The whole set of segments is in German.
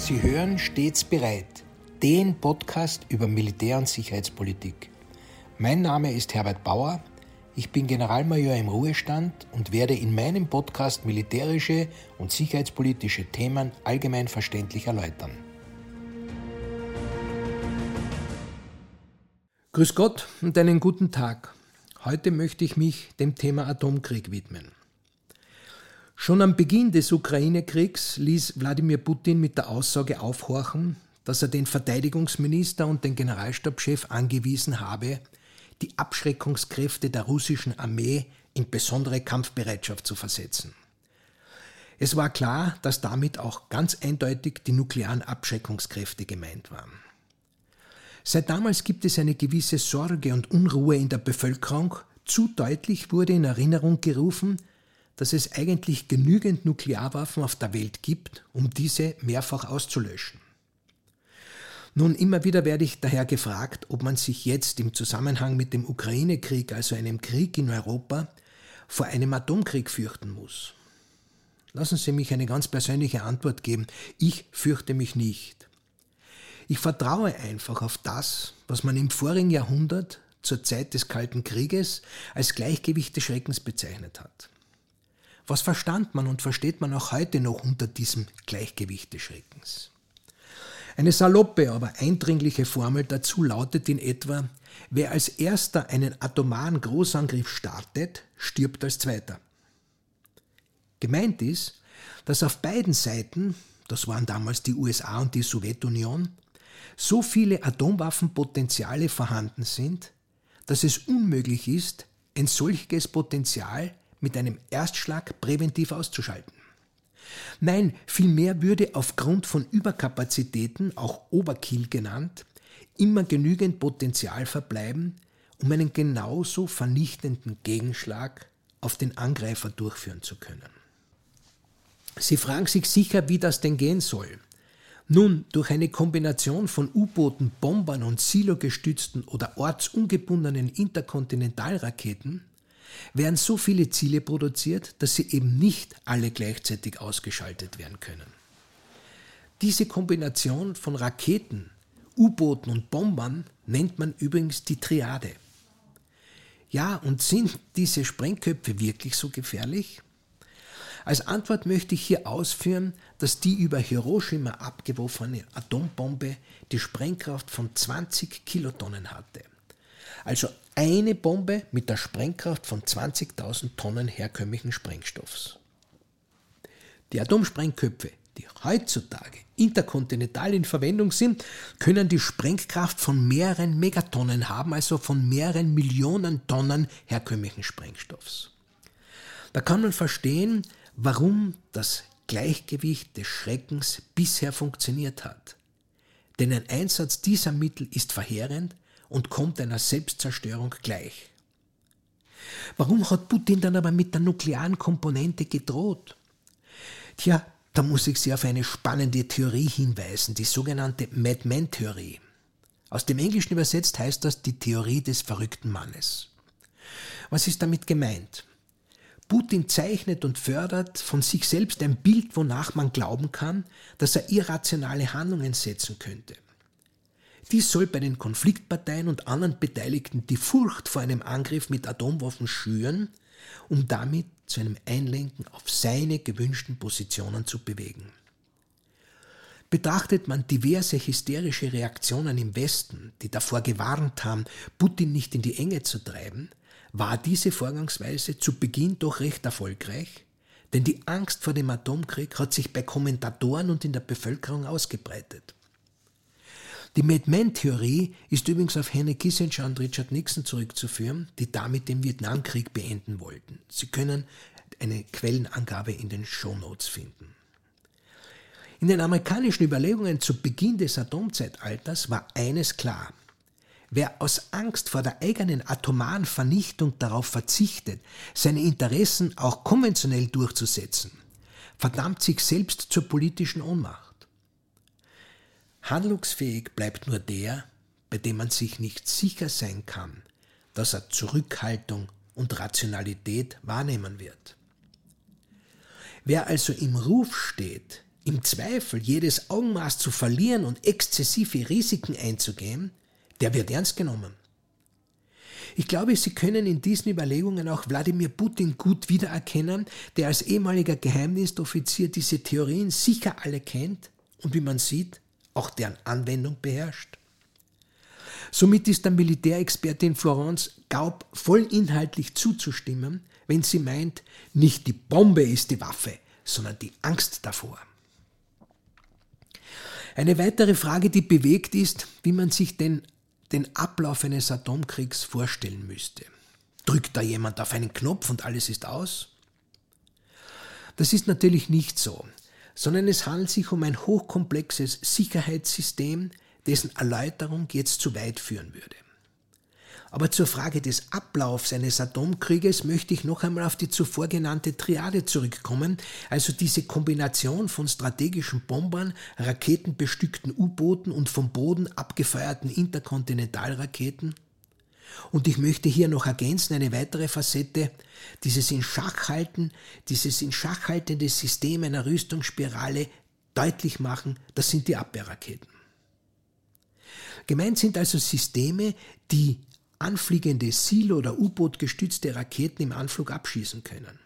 Sie hören stets bereit, den Podcast über Militär- und Sicherheitspolitik. Mein Name ist Herbert Bauer, ich bin Generalmajor im Ruhestand und werde in meinem Podcast militärische und sicherheitspolitische Themen allgemein verständlich erläutern. Grüß Gott und einen guten Tag. Heute möchte ich mich dem Thema Atomkrieg widmen. Schon am Beginn des Ukraine-Kriegs ließ Wladimir Putin mit der Aussage aufhorchen, dass er den Verteidigungsminister und den Generalstabschef angewiesen habe, die Abschreckungskräfte der russischen Armee in besondere Kampfbereitschaft zu versetzen. Es war klar, dass damit auch ganz eindeutig die nuklearen Abschreckungskräfte gemeint waren. Seit damals gibt es eine gewisse Sorge und Unruhe in der Bevölkerung. Zu deutlich wurde in Erinnerung gerufen, dass es eigentlich genügend Nuklearwaffen auf der Welt gibt, um diese mehrfach auszulöschen. Nun, immer wieder werde ich daher gefragt, ob man sich jetzt im Zusammenhang mit dem Ukraine-Krieg, also einem Krieg in Europa, vor einem Atomkrieg fürchten muss. Lassen Sie mich eine ganz persönliche Antwort geben. Ich fürchte mich nicht. Ich vertraue einfach auf das, was man im vorigen Jahrhundert zur Zeit des Kalten Krieges als Gleichgewicht des Schreckens bezeichnet hat. Was verstand man und versteht man auch heute noch unter diesem Gleichgewicht des Schreckens? Eine saloppe, aber eindringliche Formel dazu lautet in etwa, wer als erster einen atomaren Großangriff startet, stirbt als zweiter. Gemeint ist, dass auf beiden Seiten, das waren damals die USA und die Sowjetunion, so viele Atomwaffenpotenziale vorhanden sind, dass es unmöglich ist, ein solches Potenzial mit einem Erstschlag präventiv auszuschalten. Nein, vielmehr würde aufgrund von Überkapazitäten, auch Overkill genannt, immer genügend Potenzial verbleiben, um einen genauso vernichtenden Gegenschlag auf den Angreifer durchführen zu können. Sie fragen sich sicher, wie das denn gehen soll. Nun, durch eine Kombination von U-Booten, Bombern und silogestützten oder ortsungebundenen Interkontinentalraketen werden so viele Ziele produziert, dass sie eben nicht alle gleichzeitig ausgeschaltet werden können. Diese Kombination von Raketen, U-Booten und Bombern nennt man übrigens die Triade. Ja, und sind diese Sprengköpfe wirklich so gefährlich? Als Antwort möchte ich hier ausführen, dass die über Hiroshima abgeworfene Atombombe die Sprengkraft von 20 Kilotonnen hatte. Also eine Bombe mit der Sprengkraft von 20.000 Tonnen herkömmlichen Sprengstoffs. Die Atomsprengköpfe, die heutzutage interkontinental in Verwendung sind, können die Sprengkraft von mehreren Megatonnen haben, also von mehreren Millionen Tonnen herkömmlichen Sprengstoffs. Da kann man verstehen, warum das Gleichgewicht des Schreckens bisher funktioniert hat. Denn ein Einsatz dieser Mittel ist verheerend und kommt einer Selbstzerstörung gleich. Warum hat Putin dann aber mit der nuklearen Komponente gedroht? Tja, da muss ich Sie auf eine spannende Theorie hinweisen, die sogenannte Madman-Theorie. Aus dem Englischen übersetzt heißt das die Theorie des verrückten Mannes. Was ist damit gemeint? Putin zeichnet und fördert von sich selbst ein Bild, wonach man glauben kann, dass er irrationale Handlungen setzen könnte. Dies soll bei den Konfliktparteien und anderen Beteiligten die Furcht vor einem Angriff mit Atomwaffen schüren, um damit zu einem Einlenken auf seine gewünschten Positionen zu bewegen. Betrachtet man diverse hysterische Reaktionen im Westen, die davor gewarnt haben, Putin nicht in die Enge zu treiben, war diese Vorgangsweise zu Beginn doch recht erfolgreich, denn die Angst vor dem Atomkrieg hat sich bei Kommentatoren und in der Bevölkerung ausgebreitet. Die Mad-Men-Theorie ist übrigens auf Henry Kissinger und Richard Nixon zurückzuführen, die damit den Vietnamkrieg beenden wollten. Sie können eine Quellenangabe in den Show Notes finden. In den amerikanischen Überlegungen zu Beginn des Atomzeitalters war eines klar. Wer aus Angst vor der eigenen atomaren Vernichtung darauf verzichtet, seine Interessen auch konventionell durchzusetzen, verdammt sich selbst zur politischen Ohnmacht. Handlungsfähig bleibt nur der, bei dem man sich nicht sicher sein kann, dass er Zurückhaltung und Rationalität wahrnehmen wird. Wer also im Ruf steht, im Zweifel jedes Augenmaß zu verlieren und exzessive Risiken einzugehen, der wird ernst genommen. Ich glaube, Sie können in diesen Überlegungen auch Wladimir Putin gut wiedererkennen, der als ehemaliger Geheimdienstoffizier diese Theorien sicher alle kennt und wie man sieht, auch deren Anwendung beherrscht. Somit ist der Militärexpertin Florence Gaub voll inhaltlich zuzustimmen, wenn sie meint, nicht die Bombe ist die Waffe, sondern die Angst davor. Eine weitere Frage, die bewegt ist, wie man sich denn den Ablauf eines Atomkriegs vorstellen müsste. Drückt da jemand auf einen Knopf und alles ist aus? Das ist natürlich nicht so, sondern es handelt sich um ein hochkomplexes Sicherheitssystem, dessen Erläuterung jetzt zu weit führen würde. Aber zur Frage des Ablaufs eines Atomkrieges möchte ich noch einmal auf die zuvor genannte Triade zurückkommen, also diese Kombination von strategischen Bombern, raketenbestückten U-Booten und vom Boden abgefeuerten Interkontinentalraketen. Und ich möchte hier noch ergänzen eine weitere Facette, dieses in Schachhalten, dieses in Schachhaltende System einer Rüstungsspirale deutlich machen, das sind die Abwehrraketen. Gemeint sind also Systeme, die anfliegende Silo- oder U-Boot gestützte Raketen im Anflug abschießen können.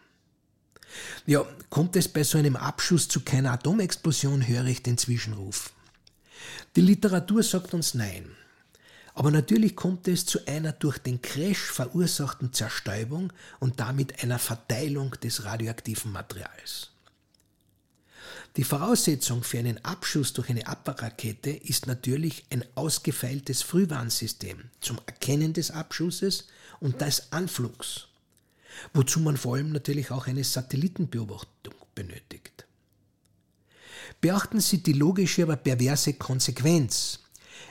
Ja, kommt es bei so einem Abschuss zu keiner Atomexplosion, höre ich den Zwischenruf. Die Literatur sagt uns nein. Aber natürlich kommt es zu einer durch den Crash verursachten Zerstäubung und damit einer Verteilung des radioaktiven Materials. Die Voraussetzung für einen Abschuss durch eine Abwehrrakete ist natürlich ein ausgefeiltes Frühwarnsystem zum Erkennen des Abschusses und des Anflugs, wozu man vor allem natürlich auch eine Satellitenbeobachtung benötigt. Beachten Sie die logische, aber perverse Konsequenz.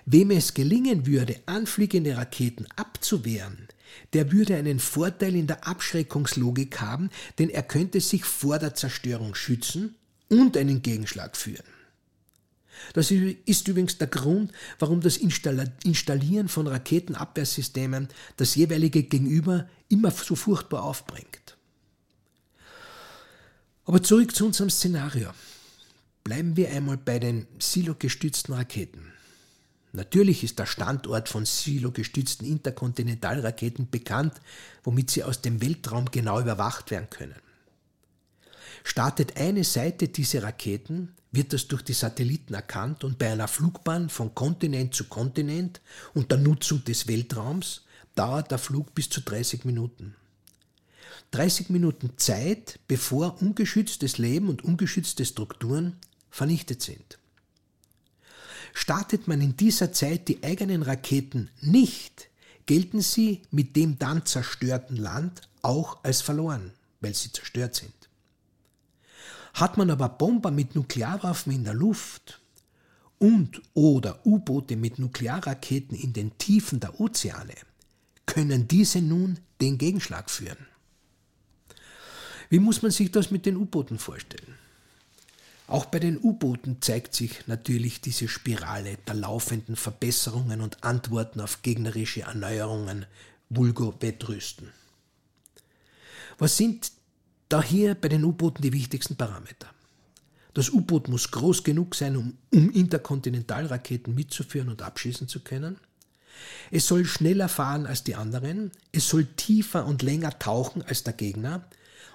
Wem es gelingen würde, anfliegende Raketen abzuwehren, der würde einen Vorteil in der Abschreckungslogik haben, denn er könnte sich vor der Zerstörung schützen und einen Gegenschlag führen. Das ist übrigens der Grund, warum das Installieren von Raketenabwehrsystemen das jeweilige Gegenüber immer so furchtbar aufbringt. Aber zurück zu unserem Szenario. Bleiben wir einmal bei den silogestützten Raketen. Natürlich ist der Standort von silogestützten Interkontinentalraketen bekannt, womit sie aus dem Weltraum genau überwacht werden können. Startet eine Seite dieser Raketen, wird das durch die Satelliten erkannt und bei einer Flugbahn von Kontinent zu Kontinent unter Nutzung des Weltraums dauert der Flug bis zu 30 Minuten. 30 Minuten Zeit, bevor ungeschütztes Leben und ungeschützte Strukturen vernichtet sind. Startet man in dieser Zeit die eigenen Raketen nicht, gelten sie mit dem dann zerstörten Land auch als verloren, weil sie zerstört sind. Hat man aber Bomber mit Nuklearwaffen in der Luft und oder U-Boote mit Nuklearraketen in den Tiefen der Ozeane, können diese nun den Gegenschlag führen. Wie muss man sich das mit den U-Booten vorstellen? Auch bei den U-Booten zeigt sich natürlich diese Spirale der laufenden Verbesserungen und Antworten auf gegnerische Erneuerungen, vulgo Wettrüsten. Was sind da hier bei den U-Booten die wichtigsten Parameter. Das U-Boot muss groß genug sein, um, um Interkontinentalraketen mitzuführen und abschießen zu können. Es soll schneller fahren als die anderen, es soll tiefer und länger tauchen als der Gegner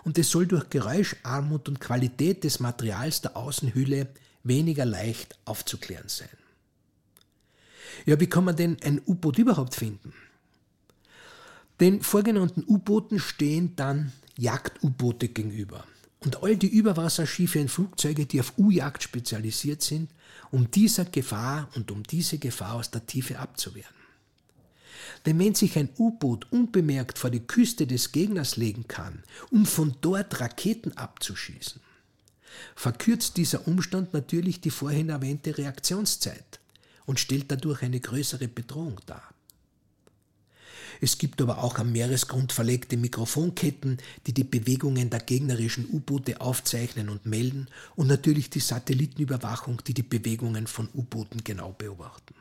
und es soll durch Geräuscharmut und Qualität des Materials der Außenhülle weniger leicht aufzuklären sein. Ja, wie kann man denn ein U-Boot überhaupt finden? Den vorgenannten U-Booten stehen dann Jagd-U-Boote gegenüber. Und all die Überwasserschiffe und Flugzeuge, die auf U-Jagd spezialisiert sind, um dieser Gefahr und um diese Gefahr aus der Tiefe abzuwehren. Denn wenn sich ein U-Boot unbemerkt vor die Küste des Gegners legen kann, um von dort Raketen abzuschießen, verkürzt dieser Umstand natürlich die vorhin erwähnte Reaktionszeit und stellt dadurch eine größere Bedrohung dar. Es gibt aber auch am Meeresgrund verlegte Mikrofonketten, die die Bewegungen der gegnerischen U-Boote aufzeichnen und melden und natürlich die Satellitenüberwachung, die die Bewegungen von U-Booten genau beobachten.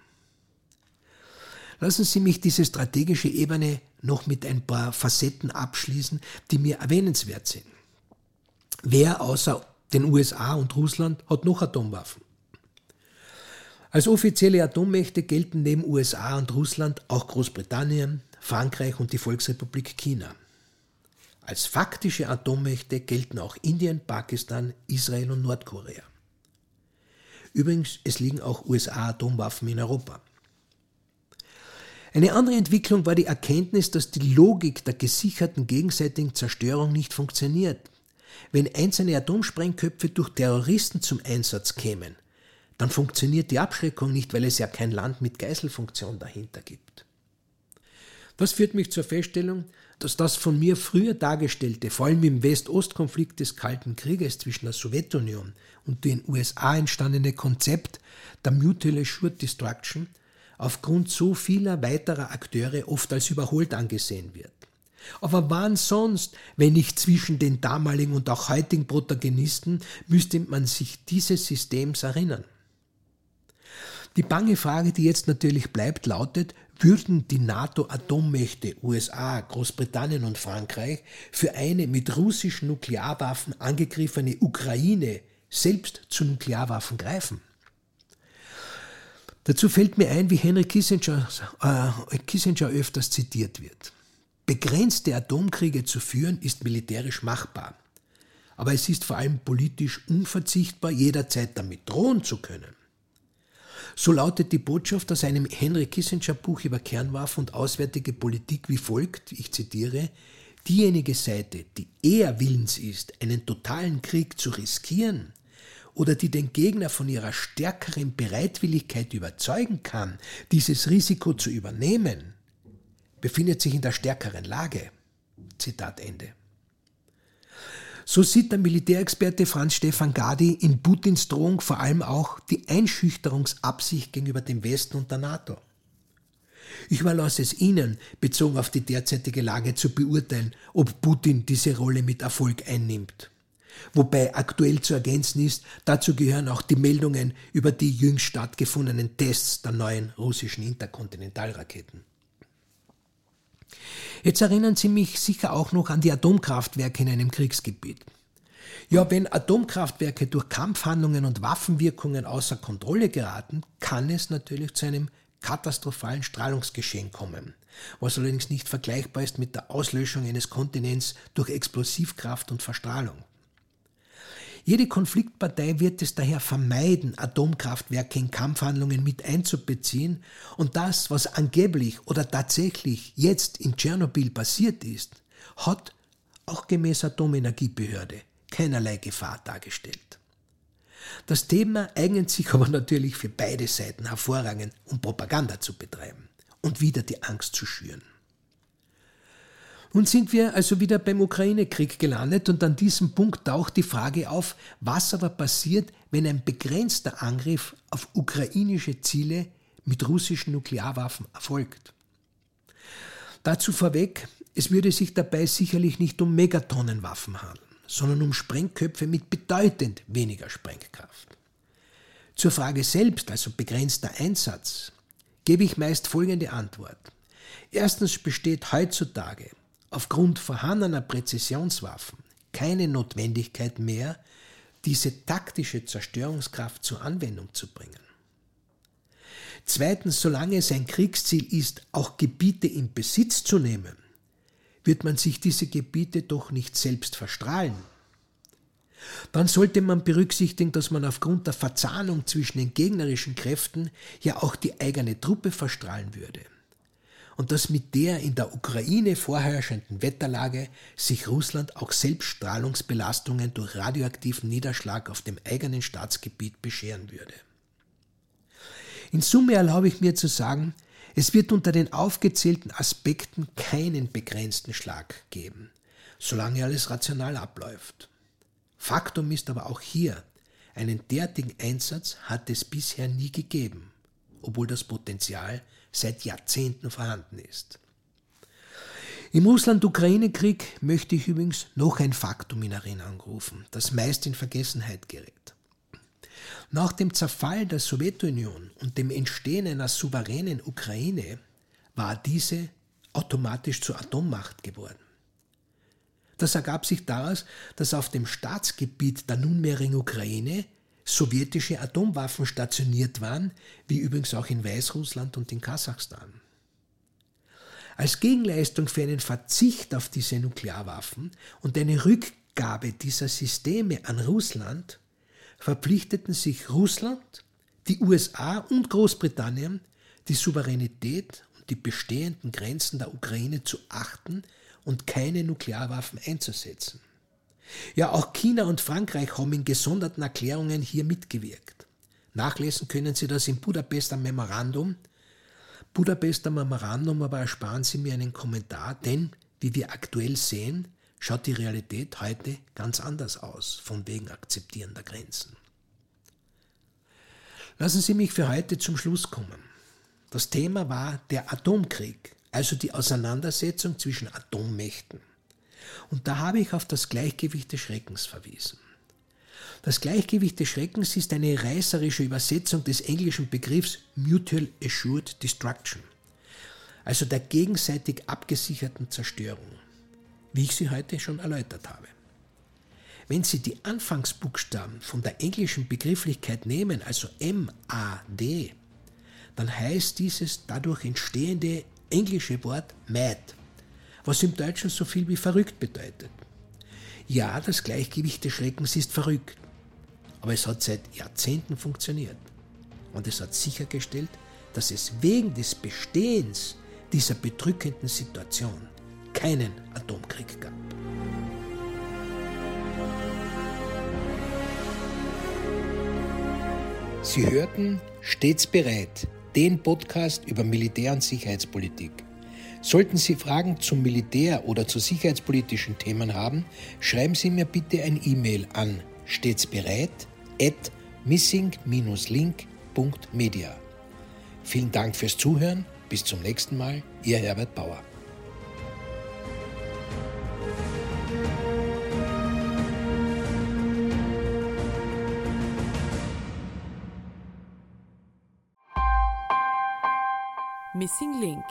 Lassen Sie mich diese strategische Ebene noch mit ein paar Facetten abschließen, die mir erwähnenswert sind. Wer außer Denn USA und Russland hat noch Atomwaffen. Als offizielle Atommächte gelten neben USA und Russland auch Großbritannien, Frankreich und die Volksrepublik China. Als faktische Atommächte gelten auch Indien, Pakistan, Israel und Nordkorea. Übrigens, es liegen auch USA-Atomwaffen in Europa. Eine andere Entwicklung war die Erkenntnis, dass die Logik der gesicherten gegenseitigen Zerstörung nicht funktioniert. Wenn einzelne Atomsprengköpfe durch Terroristen zum Einsatz kämen, dann funktioniert die Abschreckung nicht, weil es ja kein Land mit Geiselfunktion dahinter gibt. Das führt mich zur Feststellung, dass das von mir früher dargestellte, vor allem im West-Ost-Konflikt des Kalten Krieges zwischen der Sowjetunion und den USA entstandene Konzept der Mutual Assured Destruction aufgrund so vieler weiterer Akteure oft als überholt angesehen wird. Aber wann sonst, wenn nicht zwischen den damaligen und auch heutigen Protagonisten, müsste man sich dieses Systems erinnern. Die bange Frage, die jetzt natürlich bleibt, lautet, würden die NATO-Atommächte USA, Großbritannien und Frankreich für eine mit russischen Nuklearwaffen angegriffene Ukraine selbst zu Nuklearwaffen greifen? Dazu fällt mir ein, wie Henry Kissinger, äh, Kissinger öfters zitiert wird. Begrenzte Atomkriege zu führen ist militärisch machbar, aber es ist vor allem politisch unverzichtbar, jederzeit damit drohen zu können. So lautet die Botschaft aus einem Henry Kissinger Buch über Kernwaffen und auswärtige Politik wie folgt, ich zitiere, diejenige Seite, die eher willens ist, einen totalen Krieg zu riskieren, oder die den Gegner von ihrer stärkeren Bereitwilligkeit überzeugen kann, dieses Risiko zu übernehmen, befindet sich in der stärkeren Lage. Zitat Ende. So sieht der Militärexperte Franz Stefan Gadi in Putins Drohung vor allem auch die Einschüchterungsabsicht gegenüber dem Westen und der NATO. Ich überlasse es Ihnen, bezogen auf die derzeitige Lage, zu beurteilen, ob Putin diese Rolle mit Erfolg einnimmt. Wobei aktuell zu ergänzen ist, dazu gehören auch die Meldungen über die jüngst stattgefundenen Tests der neuen russischen Interkontinentalraketen. Jetzt erinnern Sie mich sicher auch noch an die Atomkraftwerke in einem Kriegsgebiet. Ja, wenn Atomkraftwerke durch Kampfhandlungen und Waffenwirkungen außer Kontrolle geraten, kann es natürlich zu einem katastrophalen Strahlungsgeschehen kommen, was allerdings nicht vergleichbar ist mit der Auslöschung eines Kontinents durch Explosivkraft und Verstrahlung. Jede Konfliktpartei wird es daher vermeiden, Atomkraftwerke in Kampfhandlungen mit einzubeziehen und das, was angeblich oder tatsächlich jetzt in Tschernobyl passiert ist, hat auch gemäß Atomenergiebehörde keinerlei Gefahr dargestellt. Das Thema eignet sich aber natürlich für beide Seiten hervorragend, um Propaganda zu betreiben und wieder die Angst zu schüren. Nun sind wir also wieder beim Ukraine-Krieg gelandet und an diesem Punkt taucht die Frage auf, was aber passiert, wenn ein begrenzter Angriff auf ukrainische Ziele mit russischen Nuklearwaffen erfolgt. Dazu vorweg, es würde sich dabei sicherlich nicht um Megatonnenwaffen handeln, sondern um Sprengköpfe mit bedeutend weniger Sprengkraft. Zur Frage selbst, also begrenzter Einsatz, gebe ich meist folgende Antwort. Erstens besteht heutzutage aufgrund vorhandener Präzisionswaffen keine Notwendigkeit mehr, diese taktische Zerstörungskraft zur Anwendung zu bringen. Zweitens, solange es ein Kriegsziel ist, auch Gebiete in Besitz zu nehmen, wird man sich diese Gebiete doch nicht selbst verstrahlen. Dann sollte man berücksichtigen, dass man aufgrund der Verzahnung zwischen den gegnerischen Kräften ja auch die eigene Truppe verstrahlen würde und dass mit der in der Ukraine vorherrschenden Wetterlage sich Russland auch selbst Strahlungsbelastungen durch radioaktiven Niederschlag auf dem eigenen Staatsgebiet bescheren würde. In Summe erlaube ich mir zu sagen, es wird unter den aufgezählten Aspekten keinen begrenzten Schlag geben, solange alles rational abläuft. Faktum ist aber auch hier, einen derartigen Einsatz hat es bisher nie gegeben, obwohl das Potenzial seit Jahrzehnten vorhanden ist. Im Russland-Ukraine-Krieg möchte ich übrigens noch ein Faktum in Erinnerung rufen, das meist in Vergessenheit gerät. Nach dem Zerfall der Sowjetunion und dem Entstehen einer souveränen Ukraine war diese automatisch zur Atommacht geworden. Das ergab sich daraus, dass auf dem Staatsgebiet der nunmehrigen Ukraine sowjetische Atomwaffen stationiert waren, wie übrigens auch in Weißrussland und in Kasachstan. Als Gegenleistung für einen Verzicht auf diese Nuklearwaffen und eine Rückgabe dieser Systeme an Russland verpflichteten sich Russland, die USA und Großbritannien, die Souveränität und die bestehenden Grenzen der Ukraine zu achten und keine Nuklearwaffen einzusetzen. Ja, auch China und Frankreich haben in gesonderten Erklärungen hier mitgewirkt. Nachlesen können Sie das im Budapester Memorandum. Budapester Memorandum, aber ersparen Sie mir einen Kommentar, denn, wie wir aktuell sehen, schaut die Realität heute ganz anders aus, von wegen Akzeptieren der Grenzen. Lassen Sie mich für heute zum Schluss kommen. Das Thema war der Atomkrieg, also die Auseinandersetzung zwischen Atommächten. Und da habe ich auf das Gleichgewicht des Schreckens verwiesen. Das Gleichgewicht des Schreckens ist eine reißerische Übersetzung des englischen Begriffs Mutual Assured Destruction, also der gegenseitig abgesicherten Zerstörung, wie ich sie heute schon erläutert habe. Wenn Sie die Anfangsbuchstaben von der englischen Begrifflichkeit nehmen, also M-A-D, dann heißt dieses dadurch entstehende englische Wort mad was im Deutschen so viel wie verrückt bedeutet. Ja, das Gleichgewicht des Schreckens ist verrückt, aber es hat seit Jahrzehnten funktioniert. Und es hat sichergestellt, dass es wegen des Bestehens dieser bedrückenden Situation keinen Atomkrieg gab. Sie hörten Stets bereit, den Podcast über Militär- und Sicherheitspolitik. Sollten Sie Fragen zum Militär oder zu sicherheitspolitischen Themen haben, schreiben Sie mir bitte ein E-Mail an stets bereit at missing-link.media. Vielen Dank fürs Zuhören. Bis zum nächsten Mal. Ihr Herbert Bauer. Missing Link